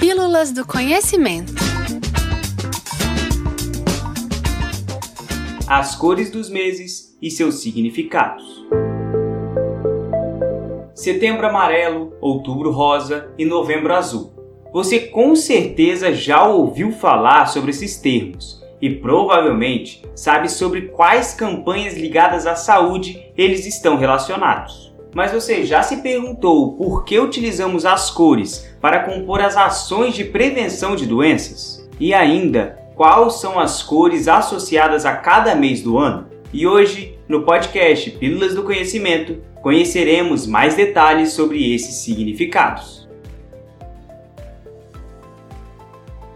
Pílulas do Conhecimento. As cores dos meses e seus significados. Setembro amarelo, outubro rosa e novembro azul. Você com certeza já ouviu falar sobre esses termos e provavelmente sabe sobre quais campanhas ligadas à saúde eles estão relacionados. Mas você já se perguntou por que utilizamos as cores para compor as ações de prevenção de doenças? E ainda, quais são as cores associadas a cada mês do ano? E hoje, no podcast Pílulas do Conhecimento, conheceremos mais detalhes sobre esses significados.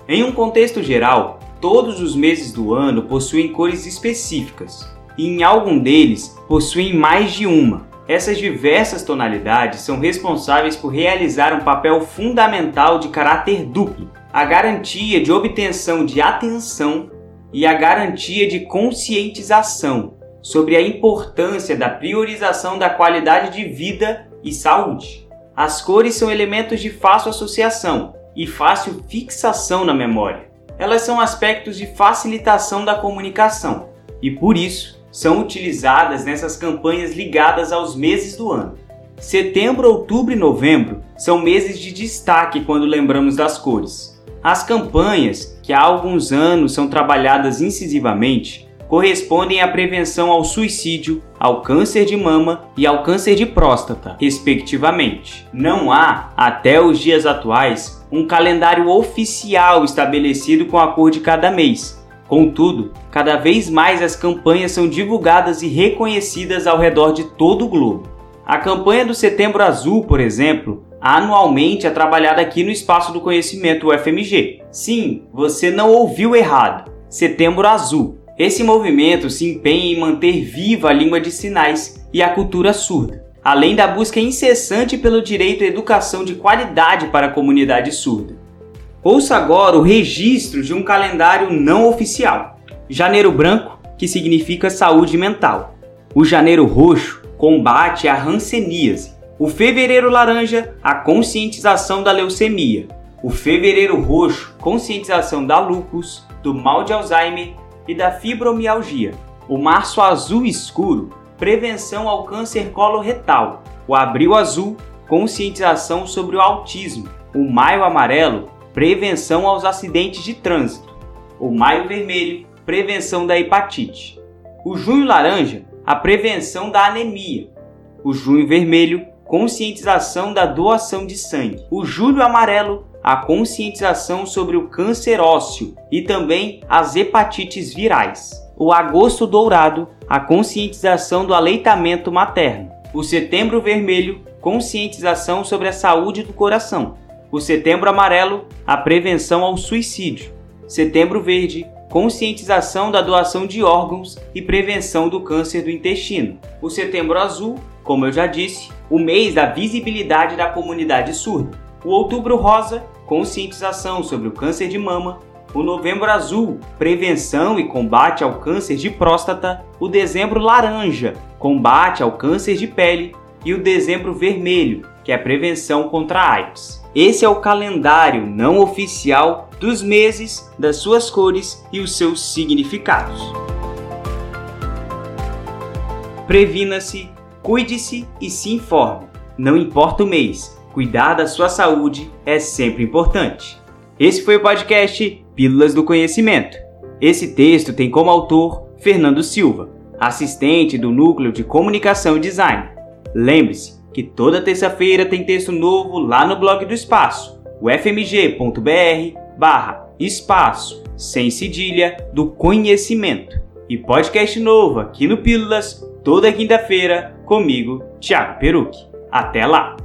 Em um contexto geral, todos os meses do ano possuem cores específicas, e em algum deles possuem mais de uma, essas diversas tonalidades são responsáveis por realizar um papel fundamental de caráter duplo: a garantia de obtenção de atenção e a garantia de conscientização sobre a importância da priorização da qualidade de vida e saúde. As cores são elementos de fácil associação e fácil fixação na memória. Elas são aspectos de facilitação da comunicação e, por isso, são utilizadas nessas campanhas ligadas aos meses do ano. Setembro, outubro e novembro são meses de destaque quando lembramos das cores. As campanhas, que há alguns anos são trabalhadas incisivamente, correspondem à prevenção ao suicídio, ao câncer de mama e ao câncer de próstata, respectivamente. Não há, até os dias atuais, um calendário oficial estabelecido com a cor de cada mês, Contudo, cada vez mais as campanhas são divulgadas e reconhecidas ao redor de todo o globo. A campanha do Setembro Azul, por exemplo, anualmente é trabalhada aqui no Espaço do Conhecimento UFMG. Sim, você não ouviu errado. Setembro Azul. Esse movimento se empenha em manter viva a língua de sinais e a cultura surda, além da busca incessante pelo direito à educação de qualidade para a comunidade surda. Ouça agora o registro de um calendário não oficial. Janeiro Branco, que significa saúde mental. O Janeiro Roxo combate a ranceníase. O Fevereiro Laranja, a conscientização da leucemia. O Fevereiro Roxo, conscientização da lúpus, do mal de Alzheimer e da fibromialgia. O Março Azul Escuro, prevenção ao câncer coloretal. O Abril Azul, conscientização sobre o autismo. O Maio Amarelo, prevenção aos acidentes de trânsito. O Maio Vermelho, prevenção da hepatite. O Junho Laranja, a prevenção da anemia. O Junho Vermelho, conscientização da doação de sangue. O Julho Amarelo, a conscientização sobre o câncer ósseo e também as hepatites virais. O Agosto Dourado, a conscientização do aleitamento materno. O Setembro Vermelho, conscientização sobre a saúde do coração. O Setembro Amarelo, a prevenção ao suicídio. Setembro Verde, conscientização da doação de órgãos e prevenção do câncer do intestino. O Setembro Azul, como eu já disse, o mês da visibilidade da comunidade surda. O Outubro Rosa, conscientização sobre o câncer de mama. O Novembro Azul, prevenção e combate ao câncer de próstata. O Dezembro Laranja, combate ao câncer de pele. E o Dezembro Vermelho, que é prevenção contra a AIDS. Esse é o calendário não oficial dos meses, das suas cores e os seus significados. Previna-se, cuide-se e se informe. Não importa o mês, cuidar da sua saúde é sempre importante. Esse foi o podcast Pílulas do Conhecimento. Esse texto tem como autor Fernando Silva, assistente do Núcleo de Comunicação e Design. Lembre-se, que toda terça-feira tem texto novo lá no blog do Espaço, ufmg.br barra espaço, sem cedilha, do conhecimento. E podcast novo aqui no Pílulas, toda quinta-feira, comigo, Thiago Peruque. Até lá!